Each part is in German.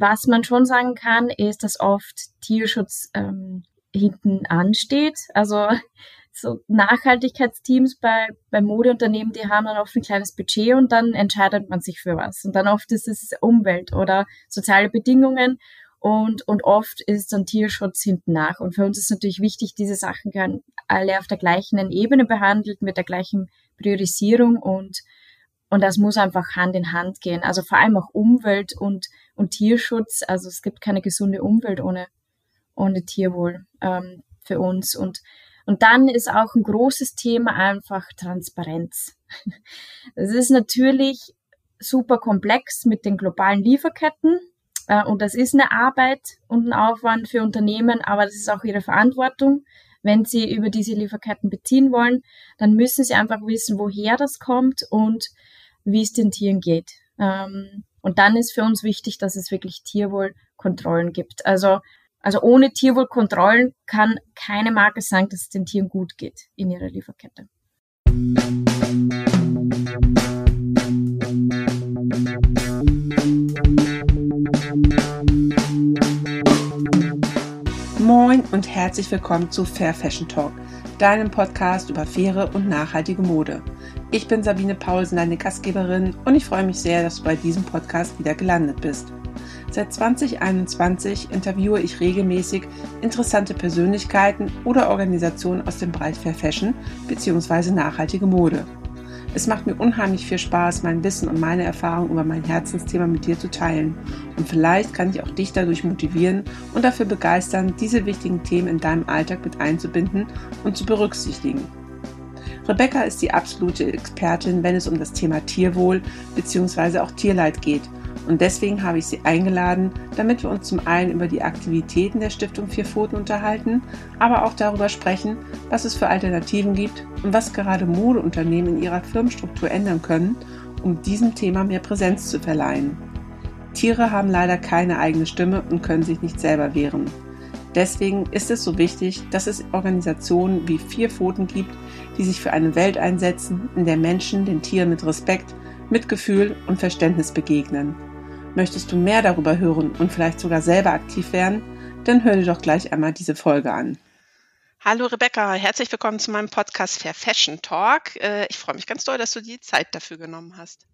was man schon sagen kann, ist, dass oft Tierschutz ähm, hinten ansteht. Also so Nachhaltigkeitsteams bei, bei Modeunternehmen, die haben dann oft ein kleines Budget und dann entscheidet man sich für was. Und dann oft ist es Umwelt oder soziale Bedingungen und, und oft ist dann Tierschutz hinten nach. Und für uns ist natürlich wichtig, diese Sachen werden alle auf der gleichen Ebene behandelt, mit der gleichen Priorisierung und, und das muss einfach Hand in Hand gehen. Also vor allem auch Umwelt und, und Tierschutz. Also es gibt keine gesunde Umwelt ohne, ohne Tierwohl ähm, für uns. Und und dann ist auch ein großes Thema einfach Transparenz. Es ist natürlich super komplex mit den globalen Lieferketten. Äh, und das ist eine Arbeit und ein Aufwand für Unternehmen, aber das ist auch ihre Verantwortung. Wenn sie über diese Lieferketten beziehen wollen, dann müssen sie einfach wissen, woher das kommt und wie es den Tieren geht. Ähm, und dann ist für uns wichtig, dass es wirklich Tierwohlkontrollen gibt. Also also ohne Tierwohlkontrollen kann keine Marke sagen, dass es den Tieren gut geht in ihrer Lieferkette. Moin und herzlich willkommen zu Fair Fashion Talk, deinem Podcast über faire und nachhaltige Mode. Ich bin Sabine Paulsen, deine Gastgeberin und ich freue mich sehr, dass du bei diesem Podcast wieder gelandet bist. Seit 2021 interviewe ich regelmäßig interessante Persönlichkeiten oder Organisationen aus dem Bereich Fair Fashion bzw. nachhaltige Mode. Es macht mir unheimlich viel Spaß, mein Wissen und meine Erfahrungen über mein Herzensthema mit dir zu teilen. Und vielleicht kann ich auch dich dadurch motivieren und dafür begeistern, diese wichtigen Themen in deinem Alltag mit einzubinden und zu berücksichtigen. Rebecca ist die absolute Expertin, wenn es um das Thema Tierwohl bzw. auch Tierleid geht – und deswegen habe ich sie eingeladen, damit wir uns zum einen über die Aktivitäten der Stiftung Vier Pfoten unterhalten, aber auch darüber sprechen, was es für Alternativen gibt und was gerade Modeunternehmen in ihrer Firmenstruktur ändern können, um diesem Thema mehr Präsenz zu verleihen. Tiere haben leider keine eigene Stimme und können sich nicht selber wehren. Deswegen ist es so wichtig, dass es Organisationen wie Vier Pfoten gibt, die sich für eine Welt einsetzen, in der Menschen den Tieren mit Respekt, Mitgefühl und Verständnis begegnen. Möchtest du mehr darüber hören und vielleicht sogar selber aktiv werden? Dann hör dir doch gleich einmal diese Folge an. Hallo Rebecca, herzlich willkommen zu meinem Podcast Fair Fashion Talk. Äh, ich freue mich ganz doll, dass du die Zeit dafür genommen hast.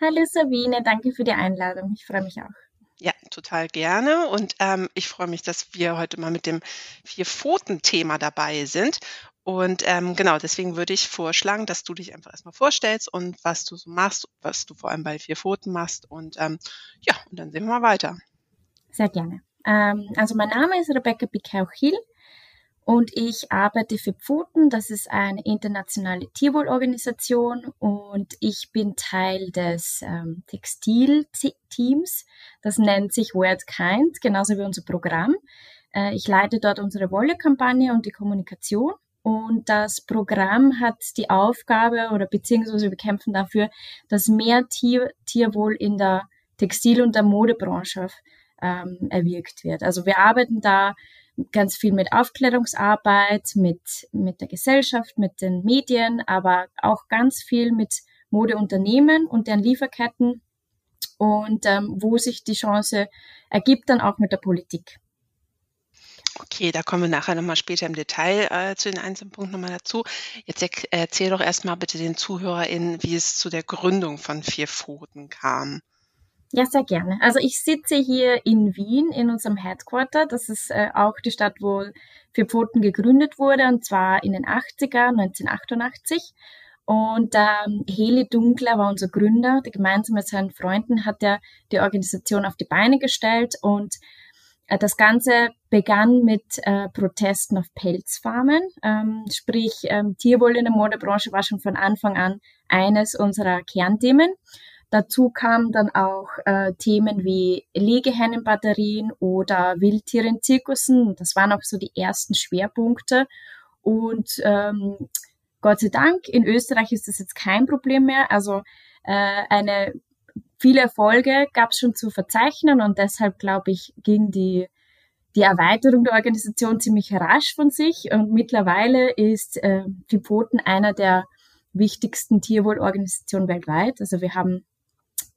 Hallo Sabine, danke für die Einladung. Ich freue mich auch. Ja, total gerne. Und ähm, ich freue mich, dass wir heute mal mit dem Vier-Pfoten-Thema dabei sind. Und ähm, genau, deswegen würde ich vorschlagen, dass du dich einfach erstmal vorstellst und was du so machst, was du vor allem bei vier Pfoten machst. Und ähm, ja, und dann sehen wir mal weiter. Sehr gerne. Ähm, also mein Name ist Rebecca Bikau-Hill und ich arbeite für Pfoten. Das ist eine internationale Tierwohlorganisation und ich bin Teil des ähm, Textilteams. Das nennt sich Weird Kind, genauso wie unser Programm. Äh, ich leite dort unsere Wolle-Kampagne und die Kommunikation. Und das Programm hat die Aufgabe oder beziehungsweise wir kämpfen dafür, dass mehr Tier, Tierwohl in der Textil- und der Modebranche ähm, erwirkt wird. Also wir arbeiten da ganz viel mit Aufklärungsarbeit, mit, mit der Gesellschaft, mit den Medien, aber auch ganz viel mit Modeunternehmen und deren Lieferketten und ähm, wo sich die Chance ergibt, dann auch mit der Politik. Okay, da kommen wir nachher nochmal später im Detail äh, zu den einzelnen Punkten nochmal dazu. Jetzt er, erzähl doch erstmal bitte den ZuhörerInnen, wie es zu der Gründung von Vier Pfoten kam. Ja, sehr gerne. Also ich sitze hier in Wien in unserem Headquarter. Das ist äh, auch die Stadt, wo Vier Pfoten gegründet wurde, und zwar in den 80er, 1988. Und ähm, Heli Dunkler war unser Gründer. Der gemeinsam mit seinen Freunden hat er die Organisation auf die Beine gestellt und das Ganze begann mit äh, Protesten auf Pelzfarmen, ähm, sprich ähm, Tierwohl in der Modebranche war schon von Anfang an eines unserer Kernthemen. Dazu kamen dann auch äh, Themen wie Legehennenbatterien oder Wildtiere in Zirkussen. Das waren auch so die ersten Schwerpunkte. Und ähm, Gott sei Dank, in Österreich ist das jetzt kein Problem mehr. Also äh, eine viele Erfolge gab es schon zu verzeichnen und deshalb glaube ich, ging die, die Erweiterung der Organisation ziemlich rasch von sich und mittlerweile ist äh, Fipoten einer der wichtigsten Tierwohlorganisationen weltweit. Also wir haben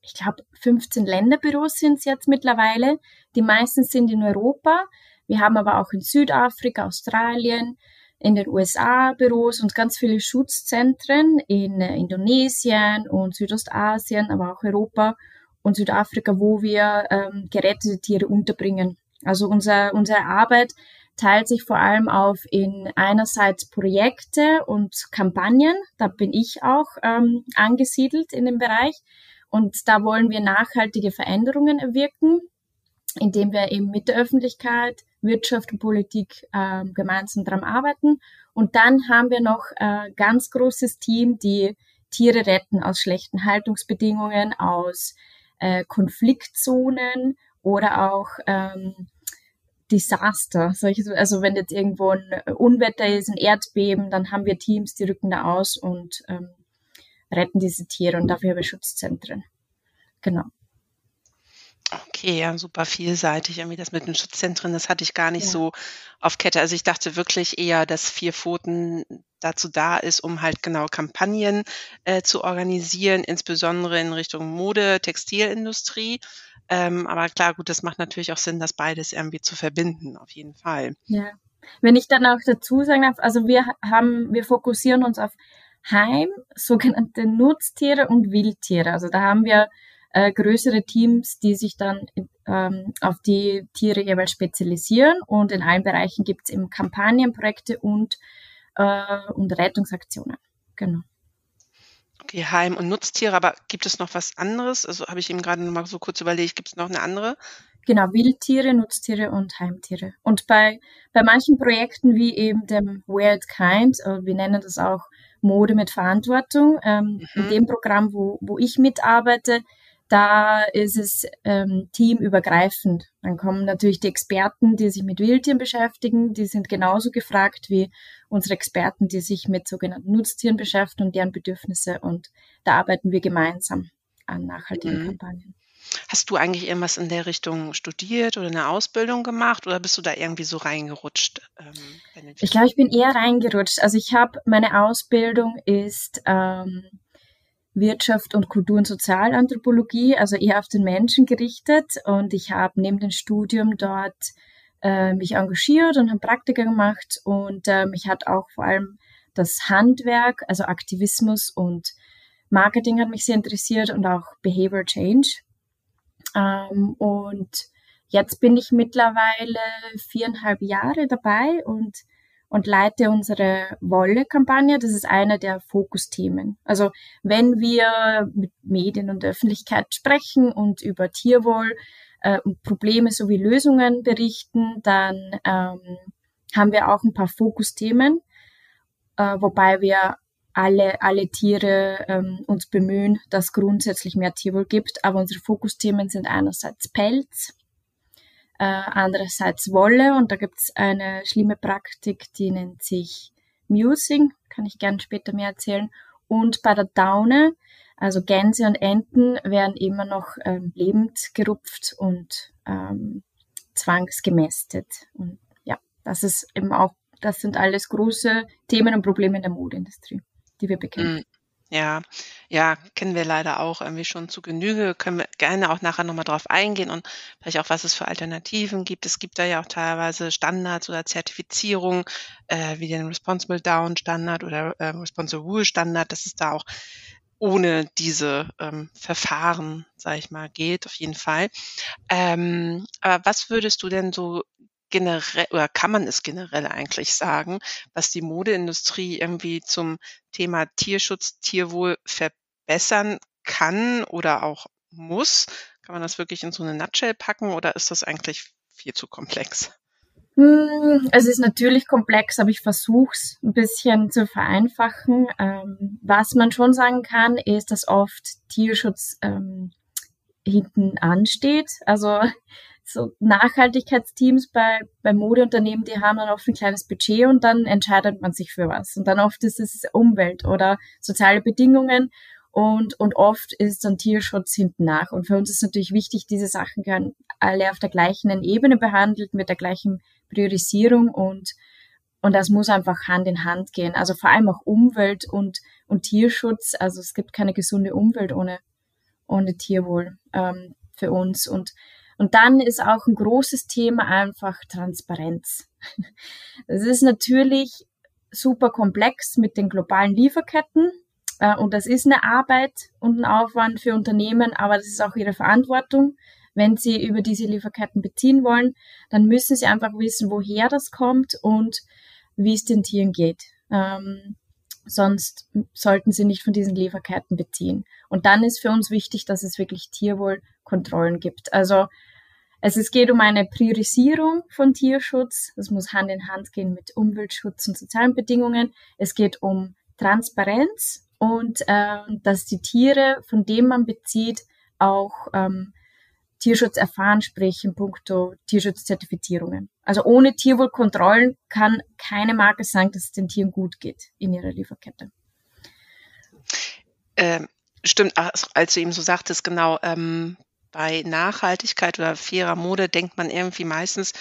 ich glaube, 15 Länderbüros sind es jetzt mittlerweile. Die meisten sind in Europa. Wir haben aber auch in Südafrika, Australien, in den USA Büros und ganz viele Schutzzentren in äh, Indonesien und Südostasien, aber auch Europa und Südafrika, wo wir ähm, gerettete Tiere unterbringen. Also unser, unsere Arbeit teilt sich vor allem auf in einerseits Projekte und Kampagnen. Da bin ich auch ähm, angesiedelt in dem Bereich. Und da wollen wir nachhaltige Veränderungen erwirken, indem wir eben mit der Öffentlichkeit, Wirtschaft und Politik äh, gemeinsam daran arbeiten. Und dann haben wir noch ein äh, ganz großes Team, die Tiere retten aus schlechten Haltungsbedingungen, aus äh, Konfliktzonen oder auch ähm, Desaster. Also wenn jetzt irgendwo ein Unwetter ist, ein Erdbeben, dann haben wir Teams, die rücken da aus und ähm, retten diese Tiere und dafür haben wir Schutzzentren. Genau. Okay, ja, super vielseitig. Irgendwie das mit den Schutzzentren, das hatte ich gar nicht ja. so auf Kette. Also ich dachte wirklich eher, dass vier Pfoten dazu da ist, um halt genau Kampagnen äh, zu organisieren, insbesondere in Richtung Mode, Textilindustrie. Ähm, aber klar, gut, das macht natürlich auch Sinn, das beides irgendwie zu verbinden, auf jeden Fall. Ja. Wenn ich dann auch dazu sagen darf, also wir haben, wir fokussieren uns auf Heim, sogenannte Nutztiere und Wildtiere. Also da haben wir äh, größere Teams, die sich dann ähm, auf die Tiere jeweils spezialisieren und in allen Bereichen gibt es eben Kampagnenprojekte und, äh, und Rettungsaktionen. Genau. Okay, Heim- und Nutztiere, aber gibt es noch was anderes? Also habe ich eben gerade mal so kurz überlegt, gibt es noch eine andere? Genau, Wildtiere, Nutztiere und Heimtiere. Und bei, bei manchen Projekten wie eben dem Weird Kind, äh, wir nennen das auch Mode mit Verantwortung, ähm, mhm. in dem Programm, wo, wo ich mitarbeite, da ist es ähm, teamübergreifend. Dann kommen natürlich die Experten, die sich mit Wildtieren beschäftigen, die sind genauso gefragt wie unsere Experten, die sich mit sogenannten Nutztieren beschäftigen und deren Bedürfnisse. Und da arbeiten wir gemeinsam an nachhaltigen mhm. Kampagnen. Hast du eigentlich irgendwas in der Richtung studiert oder eine Ausbildung gemacht oder bist du da irgendwie so reingerutscht? Ähm, ich glaube, ich bin eher reingerutscht. Also ich habe meine Ausbildung ist ähm, Wirtschaft und Kultur- und Sozialanthropologie, also eher auf den Menschen gerichtet. Und ich habe neben dem Studium dort äh, mich engagiert und habe Praktika gemacht. Und äh, mich hat auch vor allem das Handwerk, also Aktivismus und Marketing hat mich sehr interessiert und auch Behavior Change. Ähm, und jetzt bin ich mittlerweile viereinhalb Jahre dabei und und leite unsere Wolle-Kampagne. Das ist einer der Fokusthemen. Also wenn wir mit Medien und Öffentlichkeit sprechen und über Tierwohl äh, und Probleme sowie Lösungen berichten, dann ähm, haben wir auch ein paar Fokusthemen, äh, wobei wir alle, alle Tiere ähm, uns bemühen, dass grundsätzlich mehr Tierwohl gibt. Aber unsere Fokusthemen sind einerseits Pelz, andererseits Wolle und da gibt es eine schlimme Praktik, die nennt sich Musing, kann ich gerne später mehr erzählen. Und bei der Daune, also Gänse und Enten, werden immer noch ähm, lebend gerupft und ähm, zwangsgemästet. Und ja, das ist eben auch, das sind alles große Themen und Probleme in der Modeindustrie, die wir bekämpfen. Ja, ja, kennen wir leider auch irgendwie schon zu Genüge. Können wir gerne auch nachher nochmal drauf eingehen und vielleicht auch, was es für Alternativen gibt. Es gibt da ja auch teilweise Standards oder Zertifizierungen, äh, wie den Responsible Down Standard oder äh, Responsible Wool Standard, dass es da auch ohne diese ähm, Verfahren, sage ich mal, geht, auf jeden Fall. Ähm, aber was würdest du denn so generell oder kann man es generell eigentlich sagen, was die Modeindustrie irgendwie zum Thema Tierschutz, Tierwohl verbessern kann oder auch muss? Kann man das wirklich in so eine Nutshell packen oder ist das eigentlich viel zu komplex? Hm, es ist natürlich komplex, aber ich versuche es ein bisschen zu vereinfachen. Ähm, was man schon sagen kann, ist, dass oft Tierschutz ähm, hinten ansteht. Also so Nachhaltigkeitsteams bei, bei Modeunternehmen, die haben dann oft ein kleines Budget und dann entscheidet man sich für was. Und dann oft ist es Umwelt oder soziale Bedingungen und, und oft ist dann Tierschutz hinten nach. Und für uns ist natürlich wichtig, diese Sachen werden alle auf der gleichen Ebene behandelt, mit der gleichen Priorisierung und, und das muss einfach Hand in Hand gehen. Also vor allem auch Umwelt und, und Tierschutz. Also es gibt keine gesunde Umwelt ohne ohne Tierwohl ähm, für uns. Und, und dann ist auch ein großes Thema einfach Transparenz. Das ist natürlich super komplex mit den globalen Lieferketten. Äh, und das ist eine Arbeit und ein Aufwand für Unternehmen, aber das ist auch ihre Verantwortung. Wenn sie über diese Lieferketten beziehen wollen, dann müssen sie einfach wissen, woher das kommt und wie es den Tieren geht. Ähm, sonst sollten sie nicht von diesen Lieferketten beziehen. Und dann ist für uns wichtig, dass es wirklich Tierwohlkontrollen gibt. Also es, es geht um eine Priorisierung von Tierschutz. Das muss Hand in Hand gehen mit Umweltschutz und sozialen Bedingungen. Es geht um Transparenz und äh, dass die Tiere, von denen man bezieht, auch ähm, Tierschutz erfahren, sprich in puncto Tierschutzzertifizierungen. Also ohne Tierwohlkontrollen kann keine Marke sagen, dass es den Tieren gut geht in ihrer Lieferkette. Ähm, stimmt, als du eben so sagtest, genau, ähm, bei Nachhaltigkeit oder fairer Mode denkt man irgendwie meistens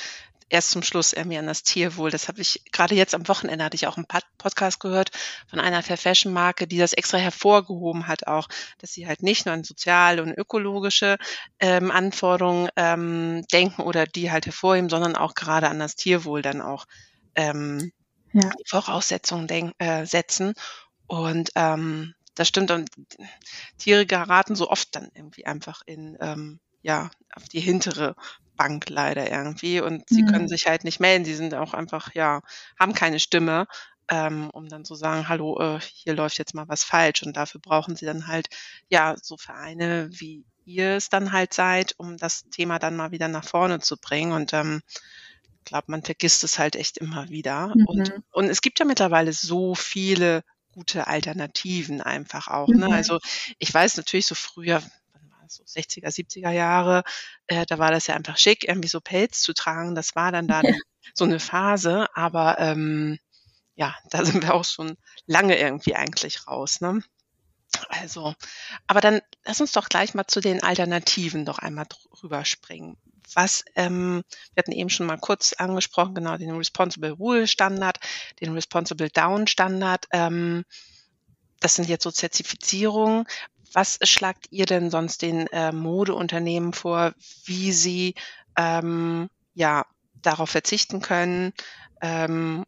erst zum Schluss irgendwie an das Tierwohl. Das habe ich gerade jetzt am Wochenende hatte ich auch einen Podcast gehört von einer Fair Fashion Marke, die das extra hervorgehoben hat auch, dass sie halt nicht nur an soziale und ökologische ähm, Anforderungen ähm, denken oder die halt hervorheben, sondern auch gerade an das Tierwohl dann auch ähm, ja. die Voraussetzungen denk, äh, setzen. Und ähm, das stimmt. Und Tiere geraten so oft dann irgendwie einfach in, ähm, ja, auf die hintere Bank leider irgendwie. Und sie mhm. können sich halt nicht melden. Sie sind auch einfach, ja, haben keine Stimme, ähm, um dann zu sagen, hallo, äh, hier läuft jetzt mal was falsch. Und dafür brauchen sie dann halt, ja, so Vereine wie ihr es dann halt seid, um das Thema dann mal wieder nach vorne zu bringen. Und ähm, ich glaube, man vergisst es halt echt immer wieder. Mhm. Und, und es gibt ja mittlerweile so viele gute Alternativen einfach auch. Ne? Mhm. Also ich weiß natürlich so früher, so 60er, 70er Jahre, äh, da war das ja einfach schick, irgendwie so Pelz zu tragen. Das war dann da ja. so eine Phase, aber ähm, ja, da sind wir auch schon lange irgendwie eigentlich raus. Ne? Also, aber dann lass uns doch gleich mal zu den Alternativen doch einmal drüber springen was, ähm, wir hatten eben schon mal kurz angesprochen, genau, den Responsible Wool Standard, den Responsible Down Standard. Ähm, das sind jetzt so Zertifizierungen. Was schlagt ihr denn sonst den äh, Modeunternehmen vor, wie sie ähm, ja darauf verzichten können, ähm,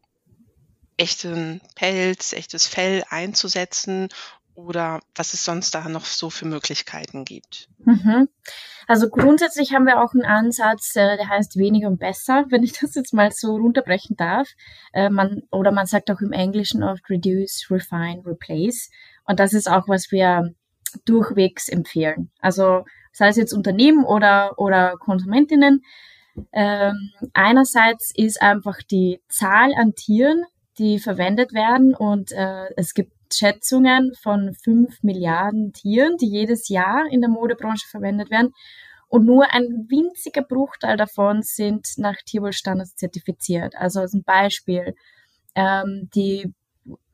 echten Pelz, echtes Fell einzusetzen oder was es sonst da noch so für Möglichkeiten gibt? Mhm. Also grundsätzlich haben wir auch einen Ansatz, äh, der heißt weniger und besser, wenn ich das jetzt mal so runterbrechen darf. Äh, man, oder man sagt auch im Englischen oft reduce, refine, replace. Und das ist auch, was wir durchwegs empfehlen. Also sei es jetzt Unternehmen oder, oder Konsumentinnen. Ähm, einerseits ist einfach die Zahl an Tieren, die verwendet werden und äh, es gibt Schätzungen von fünf Milliarden Tieren, die jedes Jahr in der Modebranche verwendet werden. Und nur ein winziger Bruchteil davon sind nach Tierwohlstandards zertifiziert. Also als ein Beispiel, ähm, die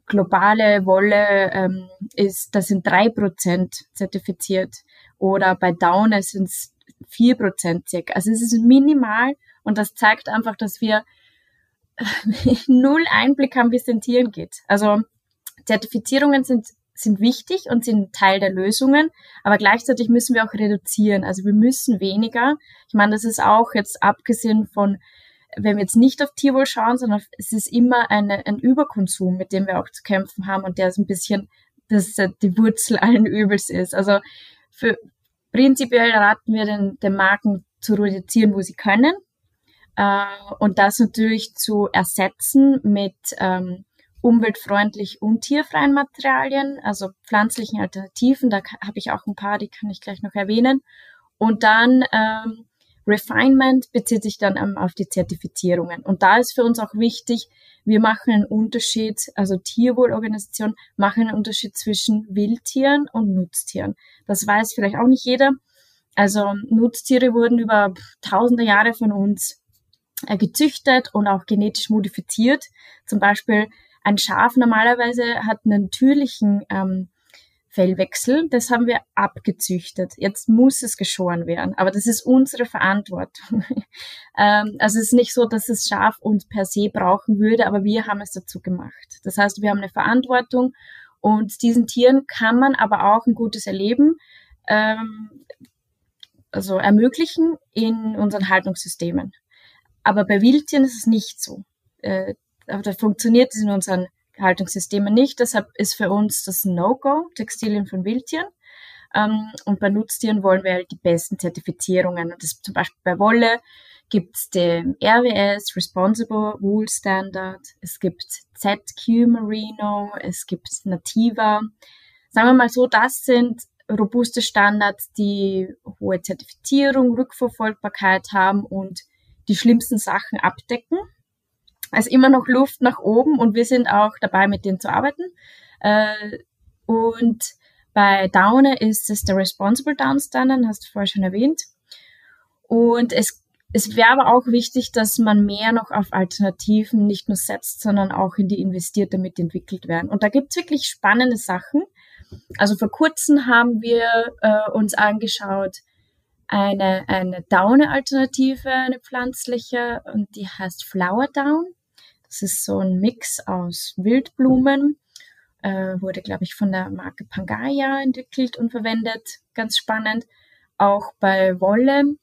globale Wolle ähm, ist, das sind drei Prozent zertifiziert. Oder bei Daune sind es vier Prozent circa. Also es ist minimal und das zeigt einfach, dass wir null Einblick haben, wie es den Tieren geht. Also Zertifizierungen sind, sind wichtig und sind Teil der Lösungen, aber gleichzeitig müssen wir auch reduzieren. Also wir müssen weniger. Ich meine, das ist auch jetzt abgesehen von, wenn wir jetzt nicht auf Tierwohl schauen, sondern es ist immer eine, ein Überkonsum, mit dem wir auch zu kämpfen haben und der ist ein bisschen, dass die Wurzel allen Übels ist. Also für, prinzipiell raten wir den, den Marken zu reduzieren, wo sie können. Äh, und das natürlich zu ersetzen mit ähm, umweltfreundlich und tierfreien Materialien, also pflanzlichen Alternativen. Da habe ich auch ein paar, die kann ich gleich noch erwähnen. Und dann ähm, Refinement bezieht sich dann ähm, auf die Zertifizierungen. Und da ist für uns auch wichtig, wir machen einen Unterschied, also Tierwohlorganisation machen einen Unterschied zwischen Wildtieren und Nutztieren. Das weiß vielleicht auch nicht jeder. Also Nutztiere wurden über tausende Jahre von uns äh, gezüchtet und auch genetisch modifiziert. Zum Beispiel ein Schaf normalerweise hat einen natürlichen ähm, Fellwechsel, das haben wir abgezüchtet. Jetzt muss es geschoren werden, aber das ist unsere Verantwortung. ähm, also es ist nicht so, dass das Schaf uns per se brauchen würde, aber wir haben es dazu gemacht. Das heißt, wir haben eine Verantwortung und diesen Tieren kann man aber auch ein gutes Erleben ähm, also ermöglichen in unseren Haltungssystemen. Aber bei Wildtieren ist es nicht so. Äh, da funktioniert es in unseren Haltungssystemen nicht. Deshalb ist für uns das No-Go, Textilien von Wildtieren. Ähm, und bei Nutztieren wollen wir halt die besten Zertifizierungen. Und das zum Beispiel bei Wolle gibt es den RWS, Responsible Wool Standard, es gibt ZQ Merino, es gibt Nativa. Sagen wir mal so, das sind robuste Standards, die hohe Zertifizierung, Rückverfolgbarkeit haben und die schlimmsten Sachen abdecken. Also immer noch Luft nach oben und wir sind auch dabei, mit denen zu arbeiten. Äh, und bei Downer ist es der Responsible Down Standard, hast du vorher schon erwähnt. Und es, es wäre aber auch wichtig, dass man mehr noch auf Alternativen nicht nur setzt, sondern auch in die investiert, damit entwickelt werden. Und da gibt es wirklich spannende Sachen. Also vor kurzem haben wir äh, uns angeschaut, eine, eine Daune-Alternative, eine pflanzliche, und die heißt Flower Down. Das ist so ein Mix aus Wildblumen, äh, wurde, glaube ich, von der Marke Pangaya entwickelt und verwendet. Ganz spannend. Auch bei Wolle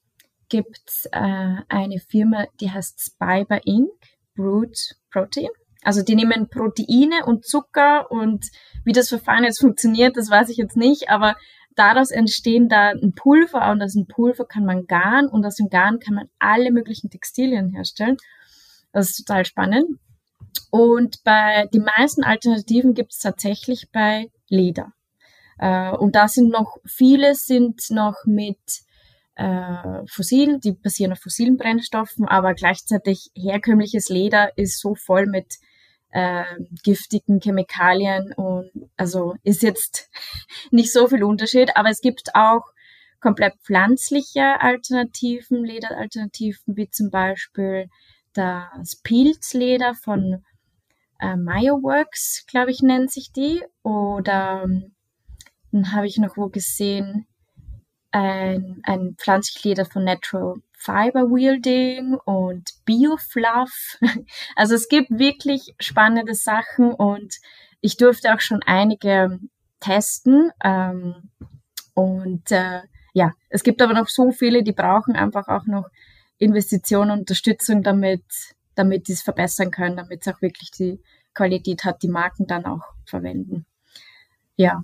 gibt's äh, eine Firma, die heißt Spiber Inc., Brood Protein. Also die nehmen Proteine und Zucker und wie das Verfahren jetzt funktioniert, das weiß ich jetzt nicht, aber daraus entstehen da ein Pulver und aus dem Pulver kann man Garn und aus dem Garn kann man alle möglichen Textilien herstellen. Das ist total spannend. Und bei den meisten Alternativen gibt es tatsächlich bei Leder. Äh, und da sind noch, viele sind noch mit äh, fossilen, die basieren auf fossilen Brennstoffen, aber gleichzeitig herkömmliches Leder ist so voll mit äh, giftigen Chemikalien und also ist jetzt nicht so viel Unterschied, aber es gibt auch komplett pflanzliche Alternativen, Lederalternativen, wie zum Beispiel das Pilzleder von äh, Myoworks, glaube ich, nennt sich die. Oder dann habe ich noch wo gesehen, ein, ein Pflanzleder von Natural Fiber Wielding und Biofluff. Also es gibt wirklich spannende Sachen und ich durfte auch schon einige testen. Ähm, und äh, ja, es gibt aber noch so viele, die brauchen einfach auch noch Investitionen und Unterstützung, damit, damit sie es verbessern können, damit es auch wirklich die Qualität hat, die Marken dann auch verwenden. Ja.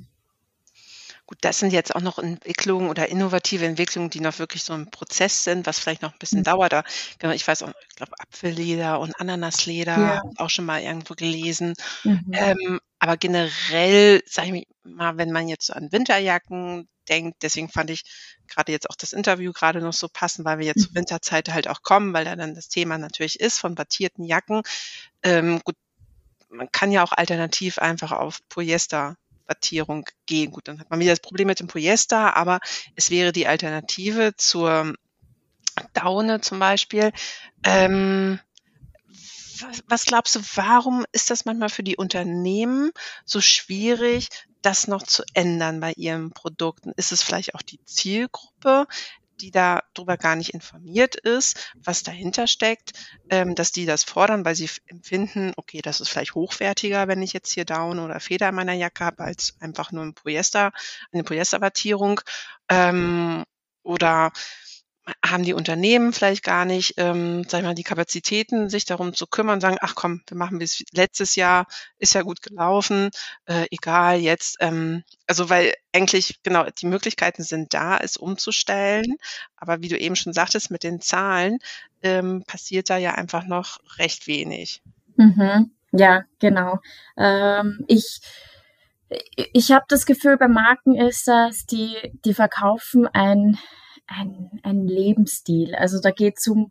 Gut, das sind jetzt auch noch Entwicklungen oder innovative Entwicklungen, die noch wirklich so ein Prozess sind, was vielleicht noch ein bisschen mhm. dauert. Da, ich weiß auch, ich glaube, Apfelleder und Ananasleder, ja. auch schon mal irgendwo gelesen. Mhm. Ähm, aber generell, sage ich mal, wenn man jetzt an Winterjacken denkt, deswegen fand ich gerade jetzt auch das Interview gerade noch so passend, weil wir jetzt mhm. zur Winterzeit halt auch kommen, weil da dann das Thema natürlich ist von battierten Jacken. Ähm, gut, man kann ja auch alternativ einfach auf Polyester Wattierung gehen. Gut, dann hat man wieder das Problem mit dem Polyester, aber es wäre die Alternative zur Daune zum Beispiel. Ähm, was, glaubst du, warum ist das manchmal für die Unternehmen so schwierig, das noch zu ändern bei ihren Produkten? Ist es vielleicht auch die Zielgruppe? die darüber gar nicht informiert ist, was dahinter steckt, ähm, dass die das fordern, weil sie empfinden, okay, das ist vielleicht hochwertiger, wenn ich jetzt hier Down oder Feder in meiner Jacke habe, als einfach nur ein Polyester, eine Polyesterwattierung. Ähm, oder haben die Unternehmen vielleicht gar nicht, ähm, sag ich mal, die Kapazitäten, sich darum zu kümmern, sagen, ach komm, wir machen bis letztes Jahr, ist ja gut gelaufen, äh, egal jetzt. Ähm, also weil eigentlich, genau, die Möglichkeiten sind da, es umzustellen, aber wie du eben schon sagtest, mit den Zahlen ähm, passiert da ja einfach noch recht wenig. Mhm. Ja, genau. Ähm, ich ich habe das Gefühl, bei Marken ist das, die, die verkaufen ein ein, ein Lebensstil. Also da geht es um,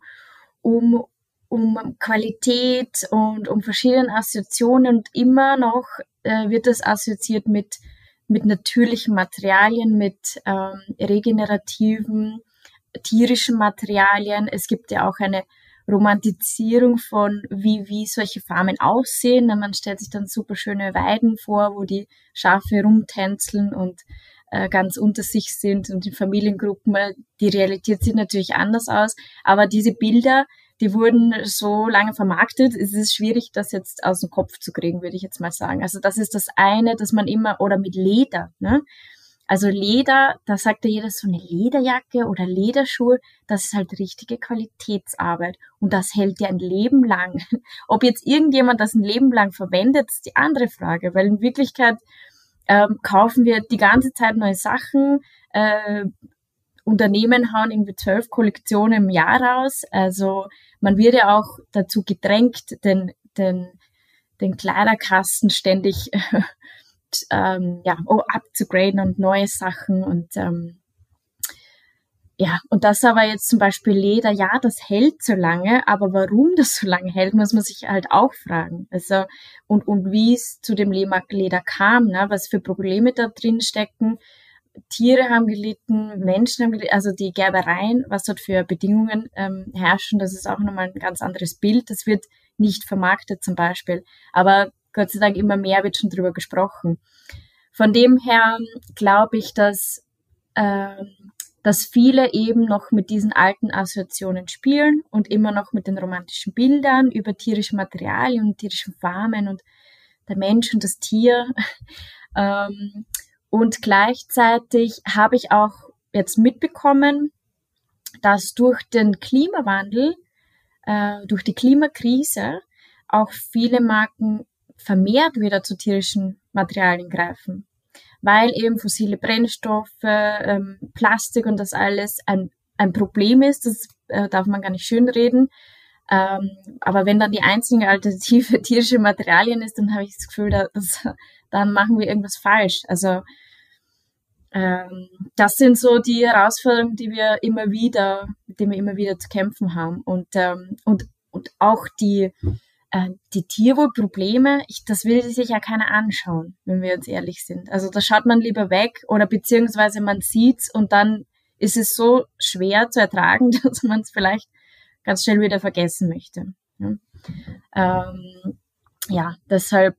um, um Qualität und um verschiedene Assoziationen und immer noch äh, wird das assoziiert mit, mit natürlichen Materialien, mit ähm, regenerativen, tierischen Materialien. Es gibt ja auch eine Romantisierung von, wie, wie solche Farmen aussehen. Man stellt sich dann super schöne Weiden vor, wo die Schafe rumtänzeln und äh, ganz unter sich sind und in Familiengruppen. Äh, die Realität sieht natürlich anders aus, aber diese Bilder, die wurden so lange vermarktet, es ist schwierig, das jetzt aus dem Kopf zu kriegen, würde ich jetzt mal sagen. Also das ist das eine, dass man immer, oder mit Leder, ne? Also Leder, da sagt ja jeder so eine Lederjacke oder Lederschuhe, das ist halt richtige Qualitätsarbeit und das hält ja ein Leben lang. Ob jetzt irgendjemand das ein Leben lang verwendet, ist die andere Frage, weil in Wirklichkeit ähm, kaufen wir die ganze Zeit neue Sachen. Äh, Unternehmen hauen irgendwie zwölf Kollektionen im Jahr raus. Also man wird ja auch dazu gedrängt, den, den, den Kleiderkasten ständig ähm, ja, oh, abzugraden und neue Sachen und ähm, ja, und das aber jetzt zum Beispiel Leder, ja, das hält so lange, aber warum das so lange hält, muss man sich halt auch fragen. Also, und, und wie es zu dem Leder kam, ne, was für Probleme da drin stecken. Tiere haben gelitten, Menschen haben gelitten, also die Gerbereien, was dort für Bedingungen ähm, herrschen, das ist auch nochmal ein ganz anderes Bild. Das wird nicht vermarktet zum Beispiel. Aber Gott sei Dank immer mehr wird schon drüber gesprochen. Von dem her glaube ich, dass, äh, dass viele eben noch mit diesen alten Assoziationen spielen und immer noch mit den romantischen Bildern über tierische Materialien und tierischen Farmen und der Mensch und das Tier. ähm, und gleichzeitig habe ich auch jetzt mitbekommen, dass durch den Klimawandel, äh, durch die Klimakrise auch viele Marken vermehrt wieder zu tierischen Materialien greifen, weil eben fossile Brennstoffe, ähm, Plastik und das alles ein, ein Problem ist, das äh, darf man gar nicht schönreden. Ähm, aber wenn dann die einzige Alternative tierische Materialien ist, dann habe ich das Gefühl, dass, dann machen wir irgendwas falsch. Also ähm, das sind so die Herausforderungen, die wir immer wieder, mit denen wir immer wieder zu kämpfen haben. Und, ähm, und, und auch die, äh, die Tierwohlprobleme, ich, das will sich ja keiner anschauen, wenn wir uns ehrlich sind. Also da schaut man lieber weg oder beziehungsweise man sieht's und dann ist es so schwer zu ertragen, dass man es vielleicht ganz schnell wieder vergessen möchte. Ja, ähm, ja deshalb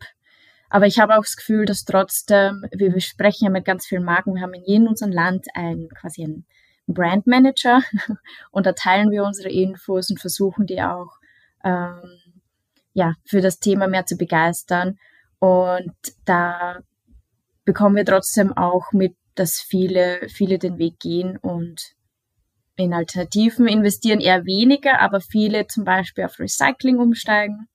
aber ich habe auch das Gefühl, dass trotzdem, wir sprechen ja mit ganz vielen Marken, wir haben in jedem unserem Land ein, quasi einen Brand Manager und da teilen wir unsere Infos und versuchen die auch ähm, ja, für das Thema mehr zu begeistern. Und da bekommen wir trotzdem auch mit, dass viele, viele den Weg gehen und in Alternativen investieren eher weniger, aber viele zum Beispiel auf Recycling umsteigen.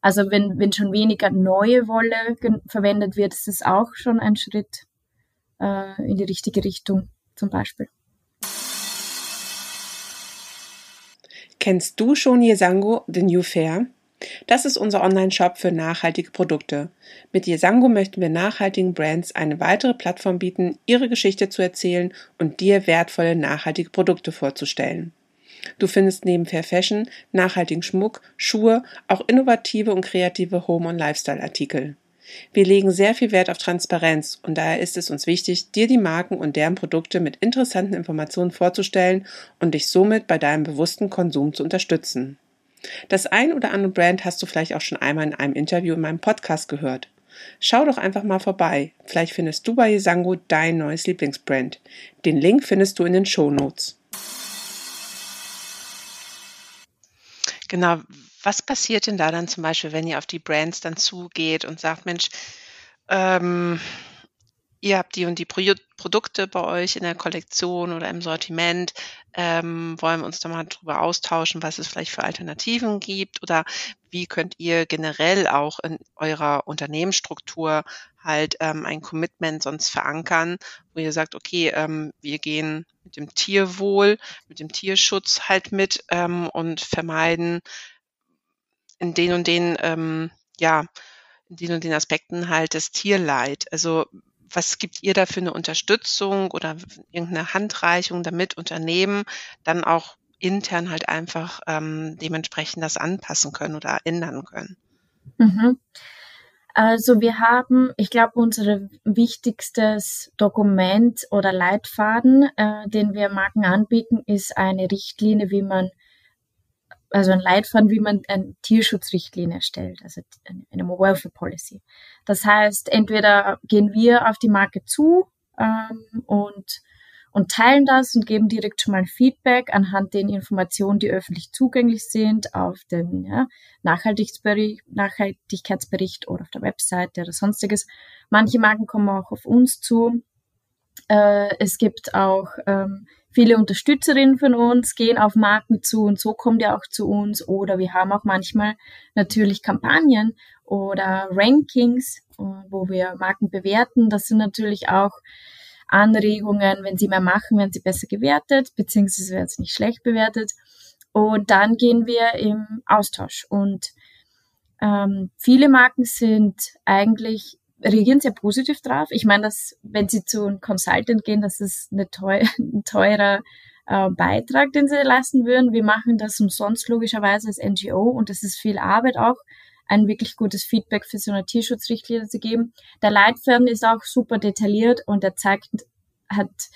Also wenn, wenn schon weniger neue Wolle verwendet wird, ist es auch schon ein Schritt äh, in die richtige Richtung zum Beispiel. Kennst du schon Yesango, The New Fair? Das ist unser Online-Shop für nachhaltige Produkte. Mit Yesango möchten wir nachhaltigen Brands eine weitere Plattform bieten, ihre Geschichte zu erzählen und dir wertvolle nachhaltige Produkte vorzustellen. Du findest neben Fair Fashion, nachhaltigen Schmuck, Schuhe, auch innovative und kreative Home- und Lifestyle-Artikel. Wir legen sehr viel Wert auf Transparenz und daher ist es uns wichtig, dir die Marken und deren Produkte mit interessanten Informationen vorzustellen und dich somit bei deinem bewussten Konsum zu unterstützen. Das ein oder andere Brand hast du vielleicht auch schon einmal in einem Interview in meinem Podcast gehört. Schau doch einfach mal vorbei. Vielleicht findest du bei Yesango dein neues Lieblingsbrand. Den Link findest du in den Show Notes. Genau. Was passiert denn da dann zum Beispiel, wenn ihr auf die Brands dann zugeht und sagt, Mensch, ähm, ihr habt die und die Pro Produkte bei euch in der Kollektion oder im Sortiment, ähm, wollen wir uns da mal drüber austauschen, was es vielleicht für Alternativen gibt oder wie könnt ihr generell auch in eurer Unternehmensstruktur halt ähm, ein Commitment sonst verankern, wo ihr sagt, okay, ähm, wir gehen mit dem Tierwohl, mit dem Tierschutz halt mit ähm, und vermeiden in den und den, ähm, ja, in den und den Aspekten halt das Tierleid. Also was gibt ihr da für eine Unterstützung oder irgendeine Handreichung, damit Unternehmen dann auch intern halt einfach ähm, dementsprechend das anpassen können oder ändern können? Mhm. Also wir haben, ich glaube, unser wichtigstes Dokument oder Leitfaden, äh, den wir Marken anbieten, ist eine Richtlinie, wie man also ein Leitfaden, wie man eine Tierschutzrichtlinie erstellt, also eine Welfare Policy. Das heißt, entweder gehen wir auf die Marke zu ähm, und, und teilen das und geben direkt schon mal Feedback anhand den Informationen, die öffentlich zugänglich sind, auf den ja, Nachhaltigkeitsbericht, Nachhaltigkeitsbericht oder auf der Webseite oder sonstiges. Manche Marken kommen auch auf uns zu Äh, es gibt auch ähm, viele Unterstützerinnen von uns, gehen auf Marken zu und so kommt ihr auch zu uns. Oder wir haben auch manchmal natürlich Kampagnen oder Rankings, äh, wo wir Marken bewerten. Das sind natürlich auch Anregungen, wenn sie mehr machen, werden sie besser gewertet, beziehungsweise werden sie nicht schlecht bewertet. Und dann gehen wir im Austausch. Und ähm, viele Marken sind eigentlich reagieren sehr positiv drauf. Ich meine, dass wenn sie zu einem Consultant gehen, das ist eine teuer, ein teurer äh, Beitrag, den sie leisten würden. Wir machen das umsonst logischerweise als NGO und das ist viel Arbeit auch, ein wirklich gutes Feedback für so eine Tierschutzrichtlinie zu geben. Der Leitfaden ist auch super detailliert und er zeigt, hat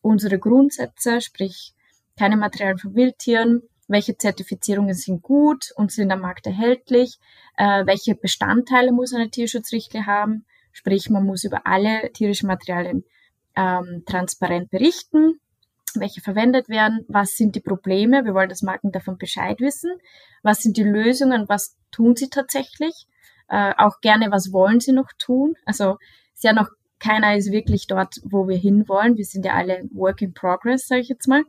unsere Grundsätze, sprich keine Materialien von Wildtieren, welche Zertifizierungen sind gut und sind am Markt erhältlich, äh, welche Bestandteile muss eine Tierschutzrichtlinie haben, sprich man muss über alle tierischen Materialien ähm, transparent berichten, welche verwendet werden, was sind die Probleme, wir wollen das Marken davon Bescheid wissen, was sind die Lösungen, was tun sie tatsächlich, äh, auch gerne, was wollen sie noch tun, also ist ja noch keiner ist wirklich dort, wo wir hinwollen. Wir sind ja alle Work in Progress, sage ich jetzt mal.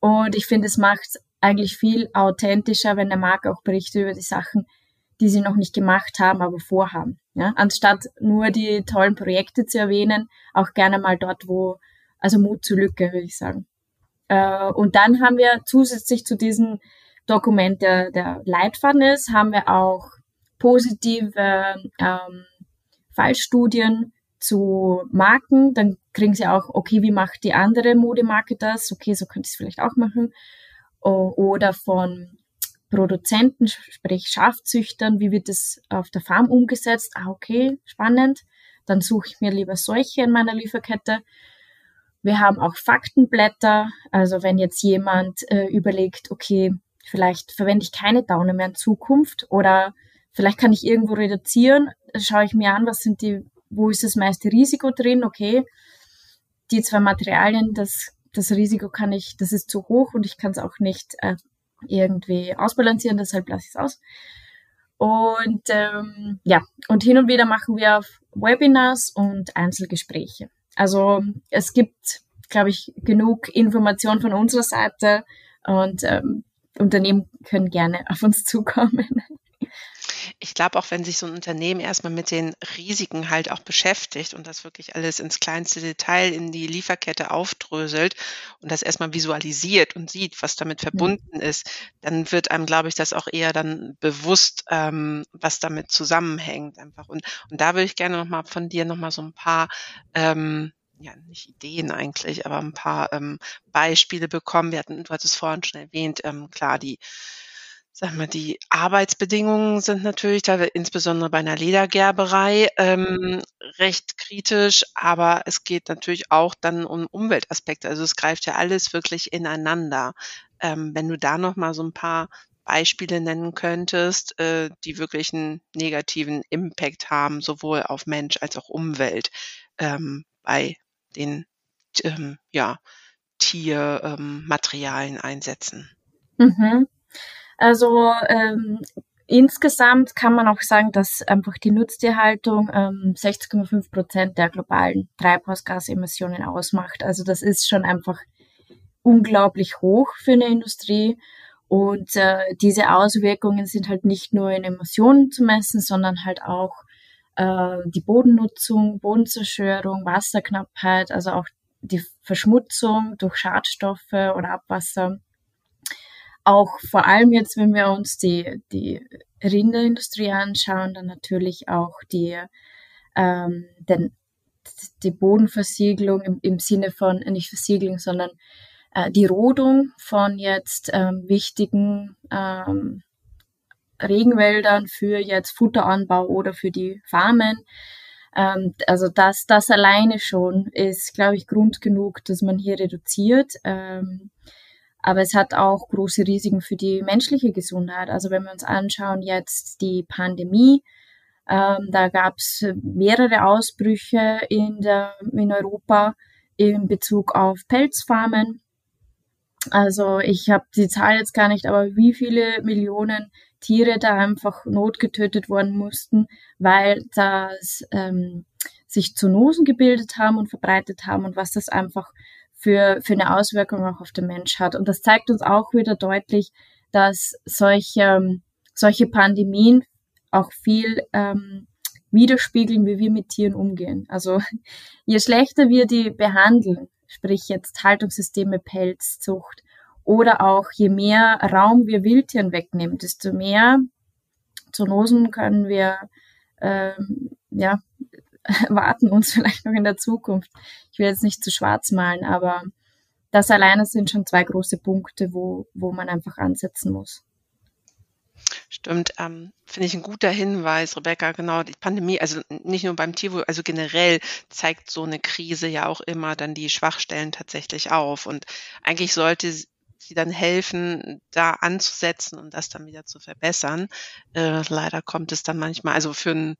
Und ich finde, es macht eigentlich viel authentischer, wenn der Marke auch berichtet über die Sachen, die sie noch nicht gemacht haben, aber vorhaben. Ja? Anstatt nur die tollen Projekte zu erwähnen, auch gerne mal dort, wo, also Mut zur Lücke, würde ich sagen. Äh, und dann haben wir zusätzlich zu diesem Dokument, der, der Leitfaden ist, haben wir auch positive ähm, Fallstudien zu Marken. Dann kriegen sie auch, okay, wie macht die andere Modemarke das? Okay, so könnte ich es vielleicht auch machen oder von Produzenten, sprich Schafzüchtern, wie wird das auf der Farm umgesetzt? Ah, okay, spannend. Dann suche ich mir lieber solche in meiner Lieferkette. Wir haben auch Faktenblätter, also wenn jetzt jemand äh, überlegt, okay, vielleicht verwende ich keine Daune mehr in Zukunft oder vielleicht kann ich irgendwo reduzieren, schaue ich mir an, was sind die, wo ist das meiste Risiko drin, okay, die zwei Materialien, das das Risiko kann ich, das ist zu hoch und ich kann es auch nicht äh, irgendwie ausbalancieren, deshalb lasse ich es aus. Und ähm, ja, und hin und wieder machen wir Webinars und Einzelgespräche. Also es gibt, glaube ich, genug Information von unserer Seite und ähm, Unternehmen können gerne auf uns zukommen ich glaube auch, wenn sich so ein Unternehmen erstmal mit den Risiken halt auch beschäftigt und das wirklich alles ins kleinste Detail in die Lieferkette aufdröselt und das erstmal visualisiert und sieht, was damit mhm. verbunden ist, dann wird einem, glaube ich, das auch eher dann bewusst, ähm, was damit zusammenhängt einfach. Und, und da würde ich gerne nochmal von dir nochmal so ein paar ähm, ja, nicht Ideen eigentlich, aber ein paar ähm, Beispiele bekommen. Wir hatten, du hattest vorhin schon erwähnt, ähm, klar, die Sag mal, die Arbeitsbedingungen sind natürlich da insbesondere bei einer Ledergerberei ähm, recht kritisch, aber es geht natürlich auch dann um Umweltaspekte. Also es greift ja alles wirklich ineinander. Ähm, wenn du da noch mal so ein paar Beispiele nennen könntest, äh, die wirklich einen negativen Impact haben, sowohl auf Mensch als auch Umwelt ähm, bei den ähm, ja, Tiermaterialien einsetzen. Mhm. Also ähm, insgesamt kann man auch sagen, dass einfach die Nutztierhaltung ähm, 60,5 Prozent der globalen Treibhausgasemissionen ausmacht. Also das ist schon einfach unglaublich hoch für eine Industrie. Und äh, diese Auswirkungen sind halt nicht nur in Emissionen zu messen, sondern halt auch äh, die Bodennutzung, Bodenzerstörung, Wasserknappheit, also auch die Verschmutzung durch Schadstoffe oder Abwasser auch vor allem jetzt, wenn wir uns die, die Rinderindustrie anschauen, dann natürlich auch die, ähm, den, die Bodenversiegelung im, im Sinne von, nicht Versiegelung, sondern äh, die Rodung von jetzt ähm, wichtigen ähm, Regenwäldern für jetzt Futteranbau oder für die Farmen. Ähm, also das, das alleine schon ist, glaube ich, Grund genug, dass man hier reduziert. Ähm, aber es hat auch große Risiken für die menschliche Gesundheit. Also wenn wir uns anschauen jetzt die Pandemie, ähm, da gab es mehrere Ausbrüche in, der, in Europa in Bezug auf Pelzfarmen. Also ich habe die Zahl jetzt gar nicht, aber wie viele Millionen Tiere da einfach notgetötet worden mussten, weil das ähm, sich Zoonosen gebildet haben und verbreitet haben und was das einfach für, für eine Auswirkung auch auf den Mensch hat. Und das zeigt uns auch wieder deutlich, dass solche, solche Pandemien auch viel ähm, widerspiegeln, wie wir mit Tieren umgehen. Also je schlechter wir die behandeln, sprich jetzt Haltungssysteme, Pelzzucht, oder auch je mehr Raum wir Wildtieren wegnehmen, desto mehr Zoonosen können wir ähm, ja, warten uns vielleicht noch in der Zukunft. Ich will jetzt nicht zu schwarz malen, aber das alleine sind schon zwei große Punkte, wo, wo man einfach ansetzen muss. Stimmt, ähm, finde ich ein guter Hinweis, Rebecca. Genau, die Pandemie, also nicht nur beim Tierwohl, also generell zeigt so eine Krise ja auch immer dann die Schwachstellen tatsächlich auf. Und eigentlich sollte sie dann helfen, da anzusetzen und das dann wieder zu verbessern. Äh, leider kommt es dann manchmal, also für einen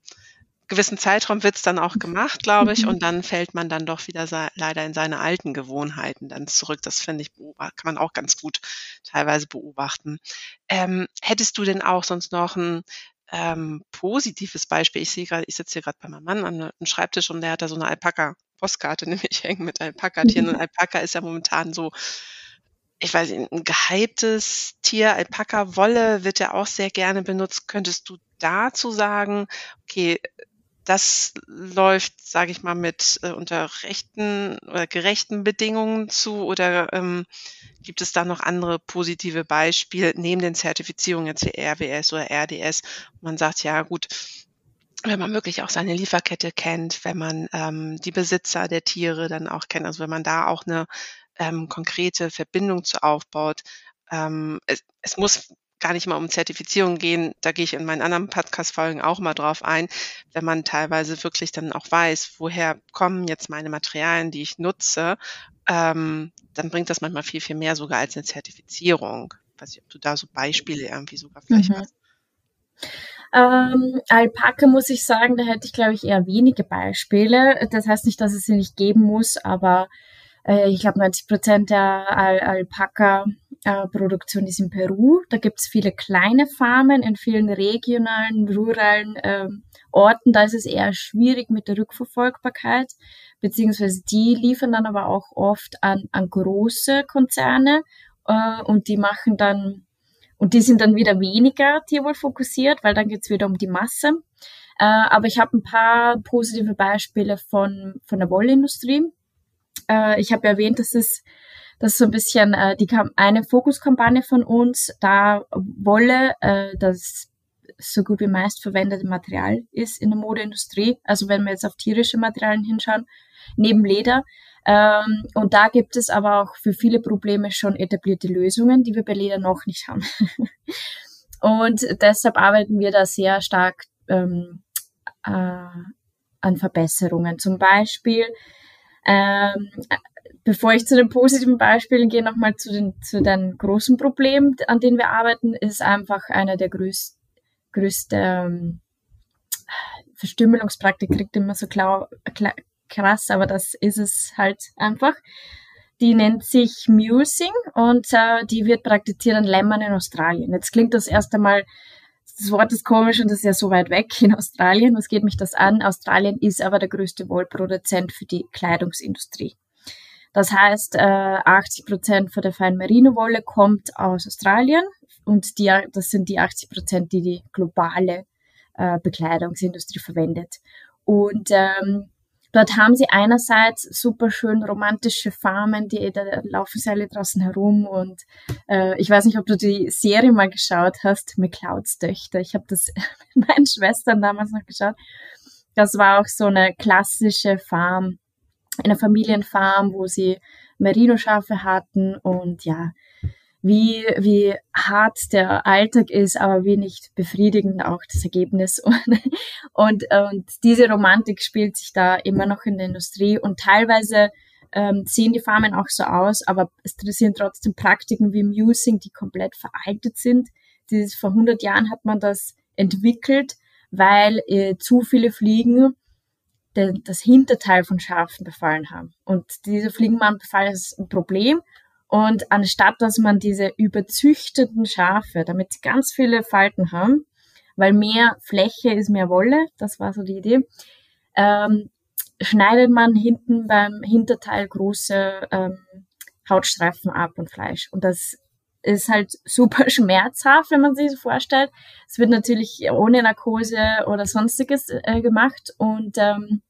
gewissen Zeitraum wird es dann auch gemacht, glaube ich, mhm. und dann fällt man dann doch wieder leider in seine alten Gewohnheiten dann zurück. Das finde ich, kann man auch ganz gut teilweise beobachten. Ähm, hättest du denn auch sonst noch ein ähm, positives Beispiel? Ich sehe gerade, ich sitze hier gerade bei meinem Mann an einem Schreibtisch und der hat da so eine Alpaka-Postkarte nämlich hängen mit Alpaka-Tieren und Alpaka ist ja momentan so ich weiß nicht, ein gehyptes Tier, Alpaka-Wolle wird ja auch sehr gerne benutzt. Könntest du dazu sagen, okay, das läuft, sage ich mal, mit äh, unter rechten oder gerechten Bedingungen zu oder ähm, gibt es da noch andere positive Beispiele neben den Zertifizierungen jetzt wie RWS oder RDS? Man sagt ja gut, wenn man wirklich auch seine Lieferkette kennt, wenn man ähm, die Besitzer der Tiere dann auch kennt, also wenn man da auch eine ähm, konkrete Verbindung zu aufbaut. Ähm, es, es muss gar nicht mal um Zertifizierung gehen. Da gehe ich in meinen anderen Podcast-Folgen auch mal drauf ein, wenn man teilweise wirklich dann auch weiß, woher kommen jetzt meine Materialien, die ich nutze, ähm, dann bringt das manchmal viel, viel mehr sogar als eine Zertifizierung. Ich weiß nicht, ob du da so Beispiele irgendwie sogar vielleicht mhm. hast. Ähm, Alpaka muss ich sagen, da hätte ich, glaube ich, eher wenige Beispiele. Das heißt nicht, dass es sie nicht geben muss, aber äh, ich glaube 90 Prozent der Al Alpaka-Produktion ist in Peru. Da gibt es viele kleine Farmen in vielen regionalen, ruralen äh, Orten. Da ist es eher schwierig mit der Rückverfolgbarkeit, beziehungsweise die liefern dann aber auch oft an, an große Konzerne äh, und die machen dann und die sind dann wieder weniger tierwohl fokussiert, weil dann geht's wieder um die Masse. Äh, aber ich habe ein paar positive Beispiele von, von der Wollindustrie. Äh, ich habe erwähnt, dass es das ist so ein bisschen äh, die eine Fokuskampagne von uns, da Wolle äh, das so gut wie meist verwendete Material ist in der Modeindustrie. Also wenn wir jetzt auf tierische Materialien hinschauen, neben Leder. Ähm, und da gibt es aber auch für viele Probleme schon etablierte Lösungen, die wir bei Leder noch nicht haben. und deshalb arbeiten wir da sehr stark ähm, äh, an Verbesserungen. Zum Beispiel ähm, bevor ich zu den positiven Beispielen gehe, nochmal zu den, zu den großen Problemen, an denen wir arbeiten, ist einfach einer der größten, größte ähm, Verstümmelungspraktik klingt immer so klar, klar, krass, aber das ist es halt einfach. Die nennt sich Musing und äh, die wird praktiziert an Lämmern in Australien. Jetzt klingt das erst einmal das Wort ist komisch und das ist ja so weit weg in Australien. Was geht mich das an? Australien ist aber der größte Wollproduzent für die Kleidungsindustrie. Das heißt, 80 äh, Prozent von der feinen Merino-Wolle kommt aus Australien und die, das sind die 80 Prozent, die die globale äh, Bekleidungsindustrie verwendet. Und ähm, Dort haben sie einerseits super schön romantische Farmen, die da laufen sie alle draußen herum und äh, ich weiß nicht, ob du die Serie mal geschaut hast, McClouds Töchter. Ich habe das mit meinen Schwestern damals noch geschaut. Das war auch so eine klassische Farm, eine Familienfarm, wo sie Merino-Schafe hatten und ja, wie, wie hart der Alltag ist, aber wie nicht befriedigend auch das Ergebnis. Und, und, und diese Romantik spielt sich da immer noch in der Industrie und teilweise ähm, sehen die Farmen auch so aus, aber es sind trotzdem Praktiken wie Musing, die komplett veraltet sind. Dieses, vor 100 Jahren hat man das entwickelt, weil äh, zu viele Fliegen den, das Hinterteil von Schafen befallen haben. Und dieser Fliegenmannbefall ist ein Problem und anstatt dass man diese überzüchteten Schafe, damit sie ganz viele Falten haben, weil mehr Fläche ist mehr Wolle, das war so die Idee, ähm, schneidet man hinten beim Hinterteil große ähm, Hautstreifen ab und Fleisch. Und das ist halt super schmerzhaft, wenn man sich so vorstellt. Es wird natürlich ohne Narkose oder sonstiges äh, gemacht und ähm,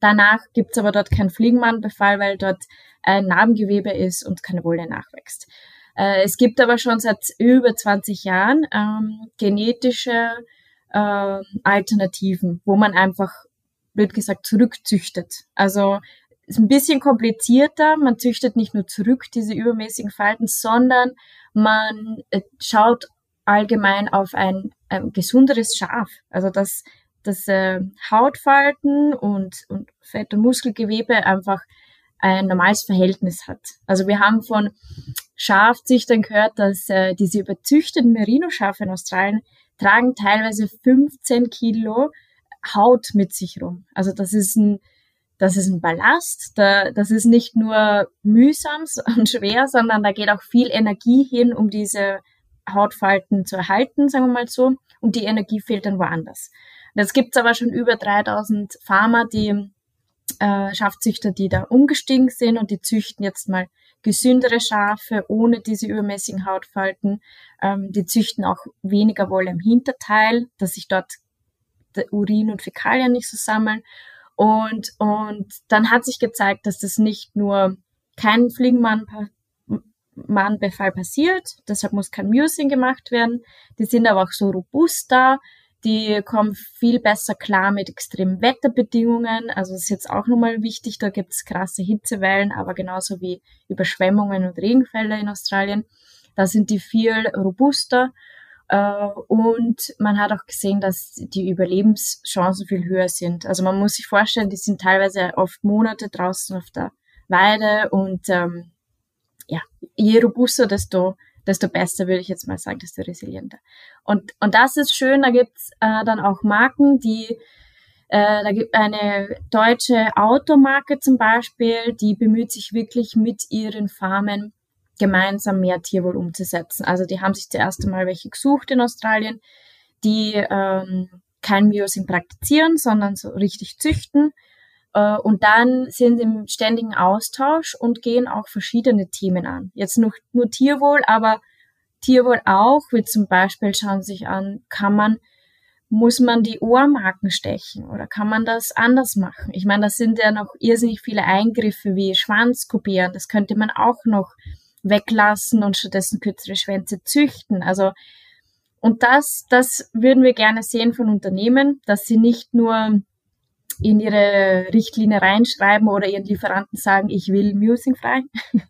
danach gibt's aber dort keinen Fliegenmannbefall, weil dort ein Narbengewebe ist und keine Wolle nachwächst. Äh, es gibt aber schon seit über 20 Jahren ähm, genetische äh, Alternativen, wo man einfach, blöd gesagt, zurückzüchtet. Also ist ein bisschen komplizierter. Man züchtet nicht nur zurück diese übermäßigen Falten, sondern man äh, schaut allgemein auf ein, ein gesunderes Schaf. Also dass dass äh, Hautfalten und, und Fett- und Muskelgewebe einfach ein normales Verhältnis hat. Also wir haben von Schafzüchtern gehört, dass äh, diese überzüchteten Merino-Schafe in Australien tragen teilweise 15 Kilo Haut mit sich rum. Also das ist ein, das ist ein Ballast. Da, das ist nicht nur mühsam und schwer, sondern da geht auch viel Energie hin, um diese Hautfalten zu erhalten, sagen wir mal so. Und die Energie fehlt dann woanders. Jetzt gibt's aber schon über 3000 Farmer, die äh, Schafzüchter, die da umgestiegen sind und die züchten jetzt mal gesündere Schafe ohne diese übermäßigen Hautfalten. Ähm, die züchten auch weniger Wolle im Hinterteil, dass sich dort Urin und Fäkalien nicht so sammeln. Und, und dann hat sich gezeigt, dass das nicht nur kein Fliegenmannbefall passiert, deshalb muss kein Musing gemacht werden. Die sind aber auch so robuster, die kommen viel besser klar mit extremen Wetterbedingungen. Also das ist jetzt auch nochmal wichtig, da gibt es krasse Hitzewellen, aber genauso wie Überschwemmungen und Regenfälle in Australien. Da sind die viel robuster. Äh, und man hat auch gesehen, dass die Überlebenschancen viel höher sind. Also man muss sich vorstellen, die sind teilweise oft Monate draußen auf der Weide und ähm, ja, je robuster, desto desto besser würde ich jetzt mal sagen, desto resilienter. Und, und das ist schön, da gibt's äh, dann auch Marken, die äh, da gibt eine deutsche Automarke zum Beispiel, die bemüht sich wirklich mit ihren Farmen gemeinsam mehr Tierwohl umzusetzen. Also die haben sich zuerst einmal welche gesucht in Australien, die ähm, kein Biosyn praktizieren, sondern so richtig züchten äh, und dann sind im ständigen Austausch und gehen auch verschiedene Themen an. Jetzt nur, nur Tierwohl, aber Tierwohl auch, wie zum Beispiel schauen sich an, kann man, muss man die Ohrmarken stechen oder kann man das anders machen? Ich meine, das sind ja noch irrsinnig viele Eingriffe wie Schwanz kopieren, das könnte man auch noch weglassen und stattdessen kürzere Schwänze züchten. Also, und das, das würden wir gerne sehen von Unternehmen, dass sie nicht nur in ihre Richtlinie reinschreiben oder ihren Lieferanten sagen, ich will musingfrei,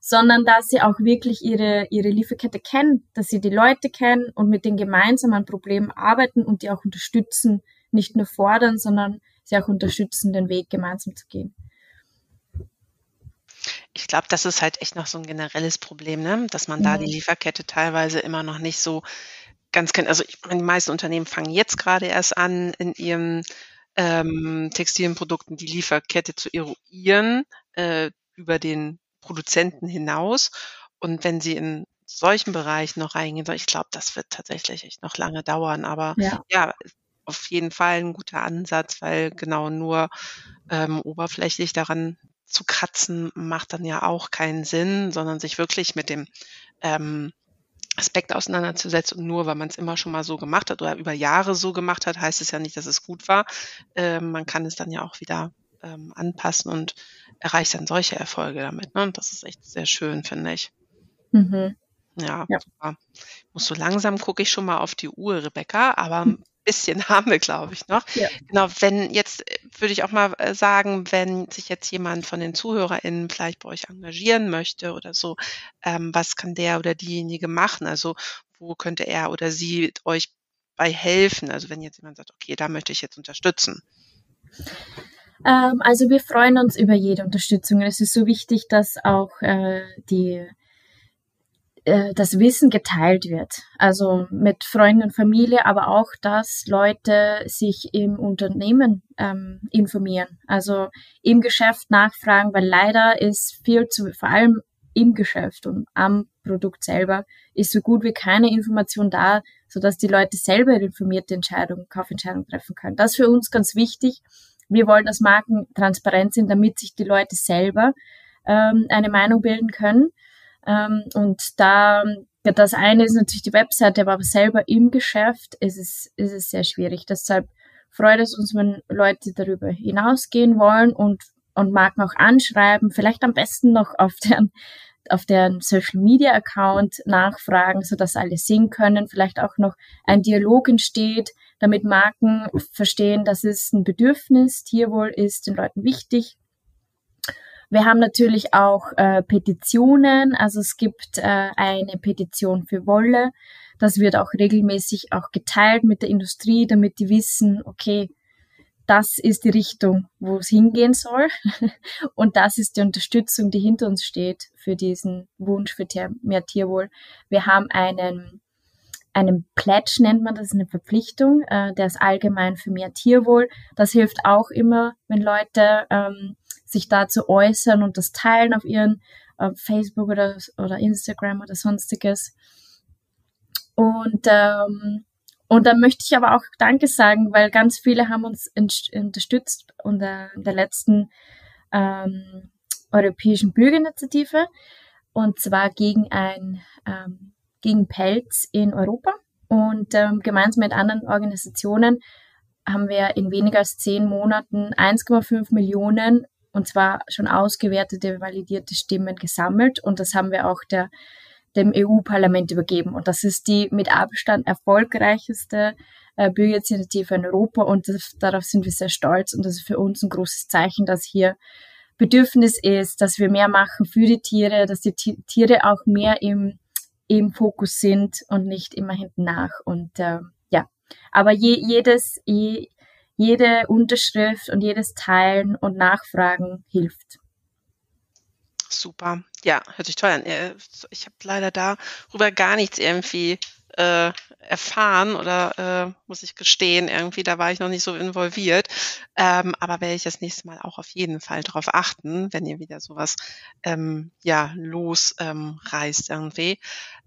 sondern dass sie auch wirklich ihre, ihre Lieferkette kennen, dass sie die Leute kennen und mit denen gemeinsam an Problemen arbeiten und die auch unterstützen, nicht nur fordern, sondern sie auch unterstützen, den Weg gemeinsam zu gehen. Ich glaube, das ist halt echt noch so ein generelles Problem, ne? dass man da die mhm. Lieferkette teilweise immer noch nicht so ganz kennt. Also ich meine, die meisten Unternehmen fangen jetzt gerade erst an, in ihrem ähm, Textilienprodukten die Lieferkette zu eruieren äh, über den Produzenten hinaus. Und wenn sie in solchen Bereichen noch reingehen, ich glaube, das wird tatsächlich echt noch lange dauern. Aber ja, ja auf jeden Fall ein guter Ansatz, weil genau nur ähm, oberflächlich daran zu kratzen macht dann ja auch keinen Sinn, sondern sich wirklich mit dem ähm, Aspekt auseinanderzusetzen. Und nur weil man es immer schon mal so gemacht hat oder über Jahre so gemacht hat, heißt es ja nicht, dass es gut war. Ähm, man kann es dann ja auch wieder ähm, anpassen und erreicht dann solche Erfolge damit. Ne? Und das ist echt sehr schön, finde ich. Mhm. Ja, ja, super. Muss so langsam gucke ich schon mal auf die Uhr, Rebecca, aber ein bisschen haben wir, glaube ich, noch. Ja. Genau, wenn jetzt würde ich auch mal äh, sagen, wenn sich jetzt jemand von den ZuhörerInnen vielleicht bei euch engagieren möchte oder so, ähm, was kann der oder diejenige machen? Also wo könnte er oder sie euch bei helfen? Also wenn jetzt jemand sagt, okay, da möchte ich jetzt unterstützen. Ähm, also wir freuen uns über jede Unterstützung. Es ist so wichtig, dass auch äh, die äh, das Wissen geteilt wird. Also mit Freunden und Familie, aber auch, dass Leute sich im Unternehmen ähm, informieren. Also im Geschäft nachfragen, weil leider ist viel zu, vor allem im Geschäft und am Produkt selber, ist so gut wie keine Information da, sodass die Leute selber informierte Entscheidungen, Kaufentscheidungen treffen können. Das ist für uns ganz wichtig, wir wollen, dass Marken transparent sind, damit sich die Leute selber ähm, eine Meinung bilden können. Ähm, und da das eine ist natürlich die Webseite, aber selber im Geschäft ist es, ist es sehr schwierig. Deshalb freut es uns, wenn Leute darüber hinausgehen wollen und, und Marken auch anschreiben, vielleicht am besten noch auf deren, auf deren Social Media Account nachfragen, so dass alle sehen können, vielleicht auch noch ein Dialog entsteht, damit Marken verstehen, dass es ein Bedürfnis, Tierwohl ist den Leuten wichtig. Wir haben natürlich auch äh, Petitionen, also es gibt äh, eine Petition für Wolle. Das wird auch regelmäßig auch geteilt mit der Industrie, damit die wissen, okay, das ist die Richtung, wo es hingehen soll. Und das ist die Unterstützung, die hinter uns steht für diesen Wunsch für mehr Tierwohl. Wir haben einen, einen Pledge, nennt man das, eine Verpflichtung, äh, der ist allgemein für mehr Tierwohl. Das hilft auch immer, wenn Leute ähm, sich dazu äußern und das teilen auf ihren äh, Facebook oder, oder Instagram oder sonstiges. Und, ähm, und dann möchte ich aber auch Danke sagen, weil ganz viele haben uns unterstützt unter der letzten ähm, europäischen Bürgerinitiative und zwar gegen ein ähm, gegen Pelz in Europa. Und ähm, gemeinsam mit anderen Organisationen haben wir in weniger als zehn Monaten 1,5 Millionen und zwar schon ausgewertete, validierte Stimmen gesammelt und das haben wir auch der, dem EU-Parlament übergeben. Und das ist die mit Abstand erfolgreichste äh, Bürgerinitiative in Europa und das, darauf sind wir sehr stolz und das ist für uns ein großes Zeichen, dass hier Bedürfnis ist, dass wir mehr machen für die Tiere, dass die Tiere auch mehr im, im Fokus sind und nicht immer hinten nach. Und äh, ja, aber je, jedes, je, jede Unterschrift und jedes Teilen und Nachfragen hilft. Super. Ja, hört sich toll an. Ich habe leider darüber gar nichts irgendwie äh, erfahren oder äh, muss ich gestehen, irgendwie, da war ich noch nicht so involviert. Ähm, aber werde ich das nächste Mal auch auf jeden Fall darauf achten, wenn ihr wieder sowas ähm, ja, losreißt ähm, irgendwie.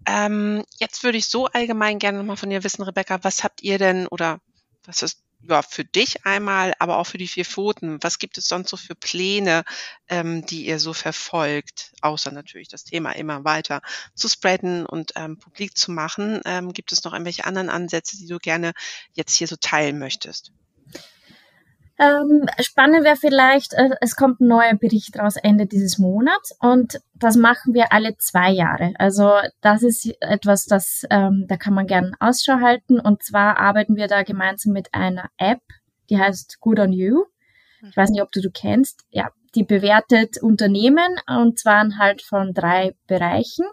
Ähm, jetzt würde ich so allgemein gerne nochmal von dir wissen, Rebecca, was habt ihr denn oder was ist ja, für dich einmal, aber auch für die vier Pfoten. Was gibt es sonst so für Pläne, ähm, die ihr so verfolgt, außer natürlich das Thema immer weiter zu spreaden und ähm, publik zu machen? Ähm, gibt es noch irgendwelche anderen Ansätze, die du gerne jetzt hier so teilen möchtest? Ähm, spannend wäre vielleicht, äh, es kommt ein neuer Bericht raus Ende dieses Monats und das machen wir alle zwei Jahre. Also das ist etwas, das ähm, da kann man gerne Ausschau halten und zwar arbeiten wir da gemeinsam mit einer App, die heißt Good on You. Ich weiß nicht, ob du du kennst. Ja, die bewertet Unternehmen und zwar halt von drei Bereichen: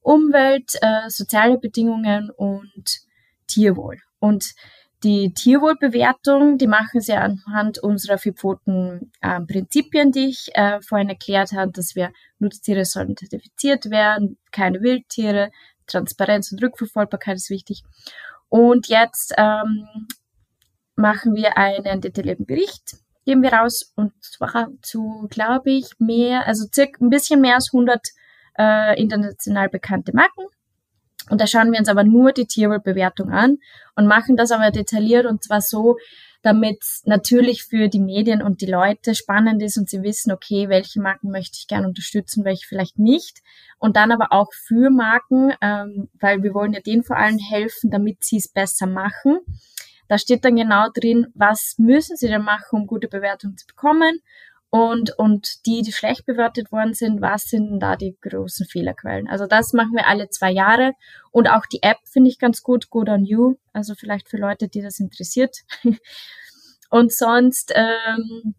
Umwelt, äh, soziale Bedingungen und Tierwohl. Und die Tierwohlbewertung, die machen sie anhand unserer vierpfoten äh, Prinzipien, die ich äh, vorhin erklärt habe, dass wir Nutztiere sollen zertifiziert werden, keine Wildtiere, Transparenz und Rückverfolgbarkeit ist wichtig. Und jetzt ähm, machen wir einen detaillierten Bericht, geben wir raus und zwar zu, glaube ich, mehr, also circa ein bisschen mehr als 100 äh, international bekannte Marken und da schauen wir uns aber nur die Tierwohlbewertung an und machen das aber detailliert und zwar so, damit natürlich für die Medien und die Leute spannend ist und sie wissen, okay, welche Marken möchte ich gerne unterstützen, welche vielleicht nicht. Und dann aber auch für Marken, ähm, weil wir wollen ja denen vor allem helfen, damit sie es besser machen. Da steht dann genau drin, was müssen sie denn machen, um gute Bewertungen zu bekommen und, und die, die schlecht bewertet worden sind, was sind da die großen Fehlerquellen? Also das machen wir alle zwei Jahre. Und auch die App finde ich ganz gut, Good on You. Also vielleicht für Leute, die das interessiert. und sonst, ähm,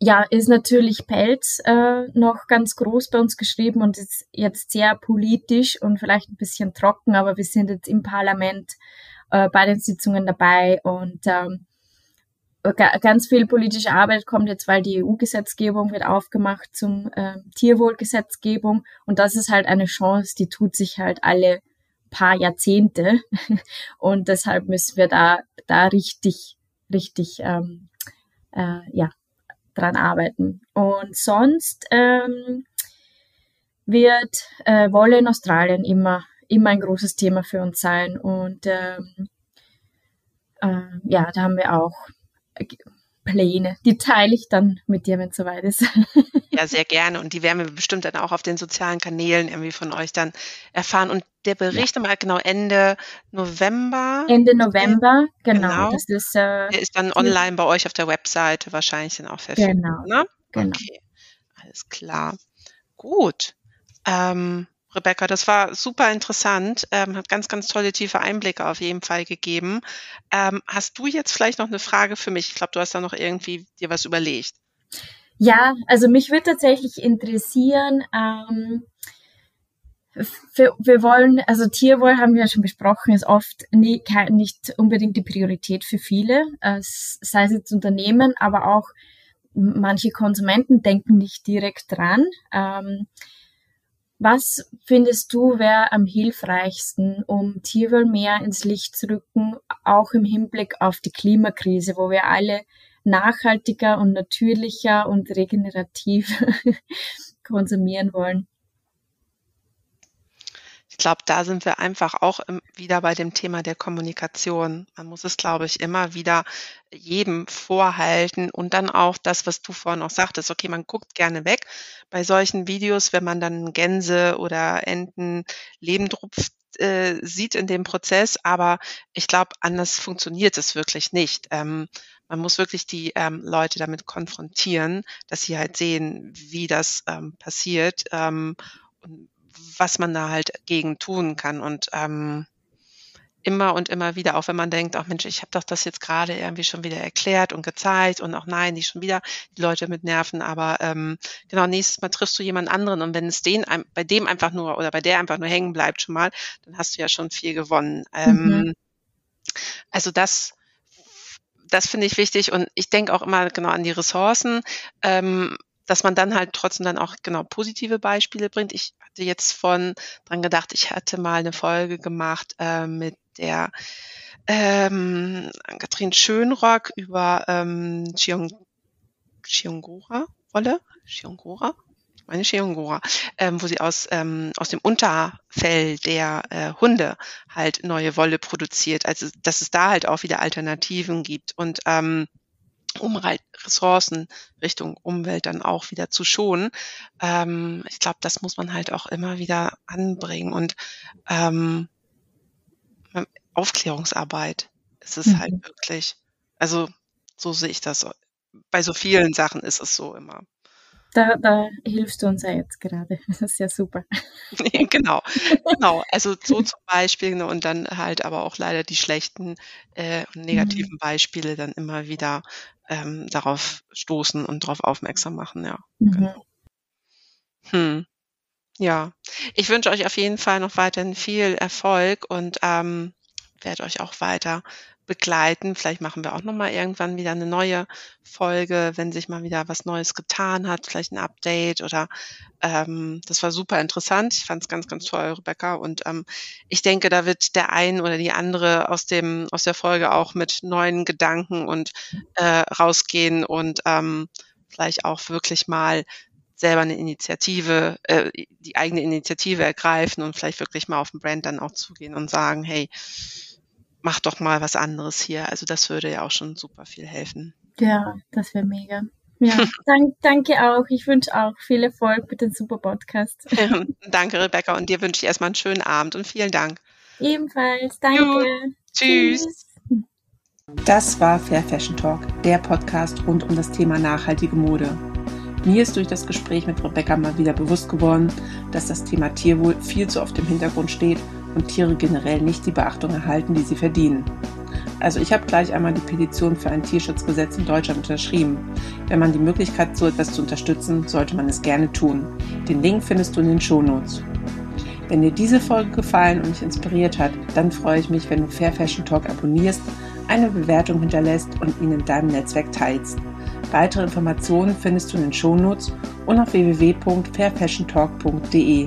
ja, ist natürlich Pelz äh, noch ganz groß bei uns geschrieben und ist jetzt sehr politisch und vielleicht ein bisschen trocken, aber wir sind jetzt im Parlament äh, bei den Sitzungen dabei und ähm, ganz viel politische Arbeit kommt jetzt, weil die EU-Gesetzgebung wird aufgemacht zum äh, Tierwohlgesetzgebung. Und das ist halt eine Chance, die tut sich halt alle paar Jahrzehnte. Und deshalb müssen wir da da richtig richtig ähm, äh, ja dran arbeiten. Und sonst ähm, wird äh, Wolle in Australien immer immer ein großes Thema für uns sein. Und ähm, äh, ja da haben wir auch Pläne. Die teile ich dann mit dir, wenn es soweit ist. Ja, sehr gerne. Und die werden wir bestimmt dann auch auf den sozialen Kanälen irgendwie von euch dann erfahren. Und der Bericht ja. mal genau Ende November. Ende November, genau. genau. Das ist, äh, der ist dann online bei euch auf der Webseite wahrscheinlich dann auch verfügbar. Genau. Ne? genau. Okay, alles klar. Gut. Ähm, Rebecca, das war super interessant, ähm, hat ganz, ganz tolle tiefe Einblicke auf jeden Fall gegeben. Ähm, hast du jetzt vielleicht noch eine Frage für mich? Ich glaube, du hast da noch irgendwie dir was überlegt. Ja, also mich würde tatsächlich interessieren, ähm, für, wir wollen, also Tierwohl haben wir ja schon besprochen, ist oft nie, nicht unbedingt die Priorität für viele, äh, sei es jetzt Unternehmen, aber auch manche Konsumenten denken nicht direkt dran. Ähm, was findest du wäre am hilfreichsten, um Tierwohl mehr ins Licht zu rücken, auch im Hinblick auf die Klimakrise, wo wir alle nachhaltiger und natürlicher und regenerativ konsumieren wollen? Ich glaube, da sind wir einfach auch wieder bei dem Thema der Kommunikation. Man muss es, glaube ich, immer wieder jedem vorhalten und dann auch das, was du vorhin auch sagtest, okay, man guckt gerne weg bei solchen Videos, wenn man dann Gänse oder Enten Lebendrupf äh, sieht in dem Prozess, aber ich glaube, anders funktioniert es wirklich nicht. Ähm, man muss wirklich die ähm, Leute damit konfrontieren, dass sie halt sehen, wie das ähm, passiert ähm, und was man da halt gegen tun kann. Und ähm, immer und immer wieder, auch wenn man denkt, ach Mensch, ich habe doch das jetzt gerade irgendwie schon wieder erklärt und gezeigt und auch nein, die schon wieder die Leute mit Nerven, aber ähm, genau, nächstes Mal triffst du jemand anderen und wenn es den bei dem einfach nur oder bei der einfach nur hängen bleibt schon mal, dann hast du ja schon viel gewonnen. Ähm, mhm. Also das das finde ich wichtig und ich denke auch immer genau an die Ressourcen. Ähm, dass man dann halt trotzdem dann auch genau positive Beispiele bringt. Ich hatte jetzt von dran gedacht, ich hatte mal eine Folge gemacht äh, mit der ähm, Katrin Schönrock über ähm, Chiong, Chiongora Wolle, Chiongora, ich meine Chiongora, ähm, wo sie aus ähm, aus dem Unterfell der äh, Hunde halt neue Wolle produziert. Also dass es da halt auch wieder Alternativen gibt und ähm, um Ressourcen Richtung Umwelt dann auch wieder zu schonen. Ähm, ich glaube, das muss man halt auch immer wieder anbringen und ähm, Aufklärungsarbeit ist es halt mhm. halt wirklich. Also so sehe ich das. Bei so vielen Sachen ist es so immer. Da, da hilfst du uns ja jetzt gerade. Das ist ja super. genau, genau. Also so zum Beispiel ne, und dann halt aber auch leider die schlechten äh, und negativen mhm. Beispiele dann immer wieder ähm, darauf stoßen und darauf aufmerksam machen, ja. Mhm. Genau. Hm. Ja, ich wünsche euch auf jeden Fall noch weiterhin viel Erfolg und ähm, werde euch auch weiter begleiten. Vielleicht machen wir auch noch mal irgendwann wieder eine neue Folge, wenn sich mal wieder was Neues getan hat, vielleicht ein Update oder ähm, das war super interessant. Ich fand es ganz, ganz toll, Rebecca. Und ähm, ich denke, da wird der ein oder die andere aus dem aus der Folge auch mit neuen Gedanken und äh, rausgehen und ähm, vielleicht auch wirklich mal selber eine Initiative, äh, die eigene Initiative ergreifen und vielleicht wirklich mal auf den Brand dann auch zugehen und sagen, hey, mach doch mal was anderes hier. Also das würde ja auch schon super viel helfen. Ja, das wäre mega. Ja, dank, danke auch. Ich wünsche auch viel Erfolg mit dem super Podcast. danke, Rebecca. Und dir wünsche ich erstmal einen schönen Abend und vielen Dank. Ebenfalls. Danke. Jo, tschüss. tschüss. Das war Fair Fashion Talk, der Podcast rund um das Thema nachhaltige Mode. Mir ist durch das Gespräch mit Rebecca mal wieder bewusst geworden, dass das Thema Tierwohl viel zu oft im Hintergrund steht und Tiere generell nicht die Beachtung erhalten, die sie verdienen. Also ich habe gleich einmal die Petition für ein Tierschutzgesetz in Deutschland unterschrieben. Wenn man die Möglichkeit hat, so etwas zu unterstützen, sollte man es gerne tun. Den Link findest du in den Shownotes. Wenn dir diese Folge gefallen und mich inspiriert hat, dann freue ich mich, wenn du Fair Fashion Talk abonnierst, eine Bewertung hinterlässt und ihn in deinem Netzwerk teilst. Weitere Informationen findest du in den Shownotes und auf www.fairfashiontalk.de.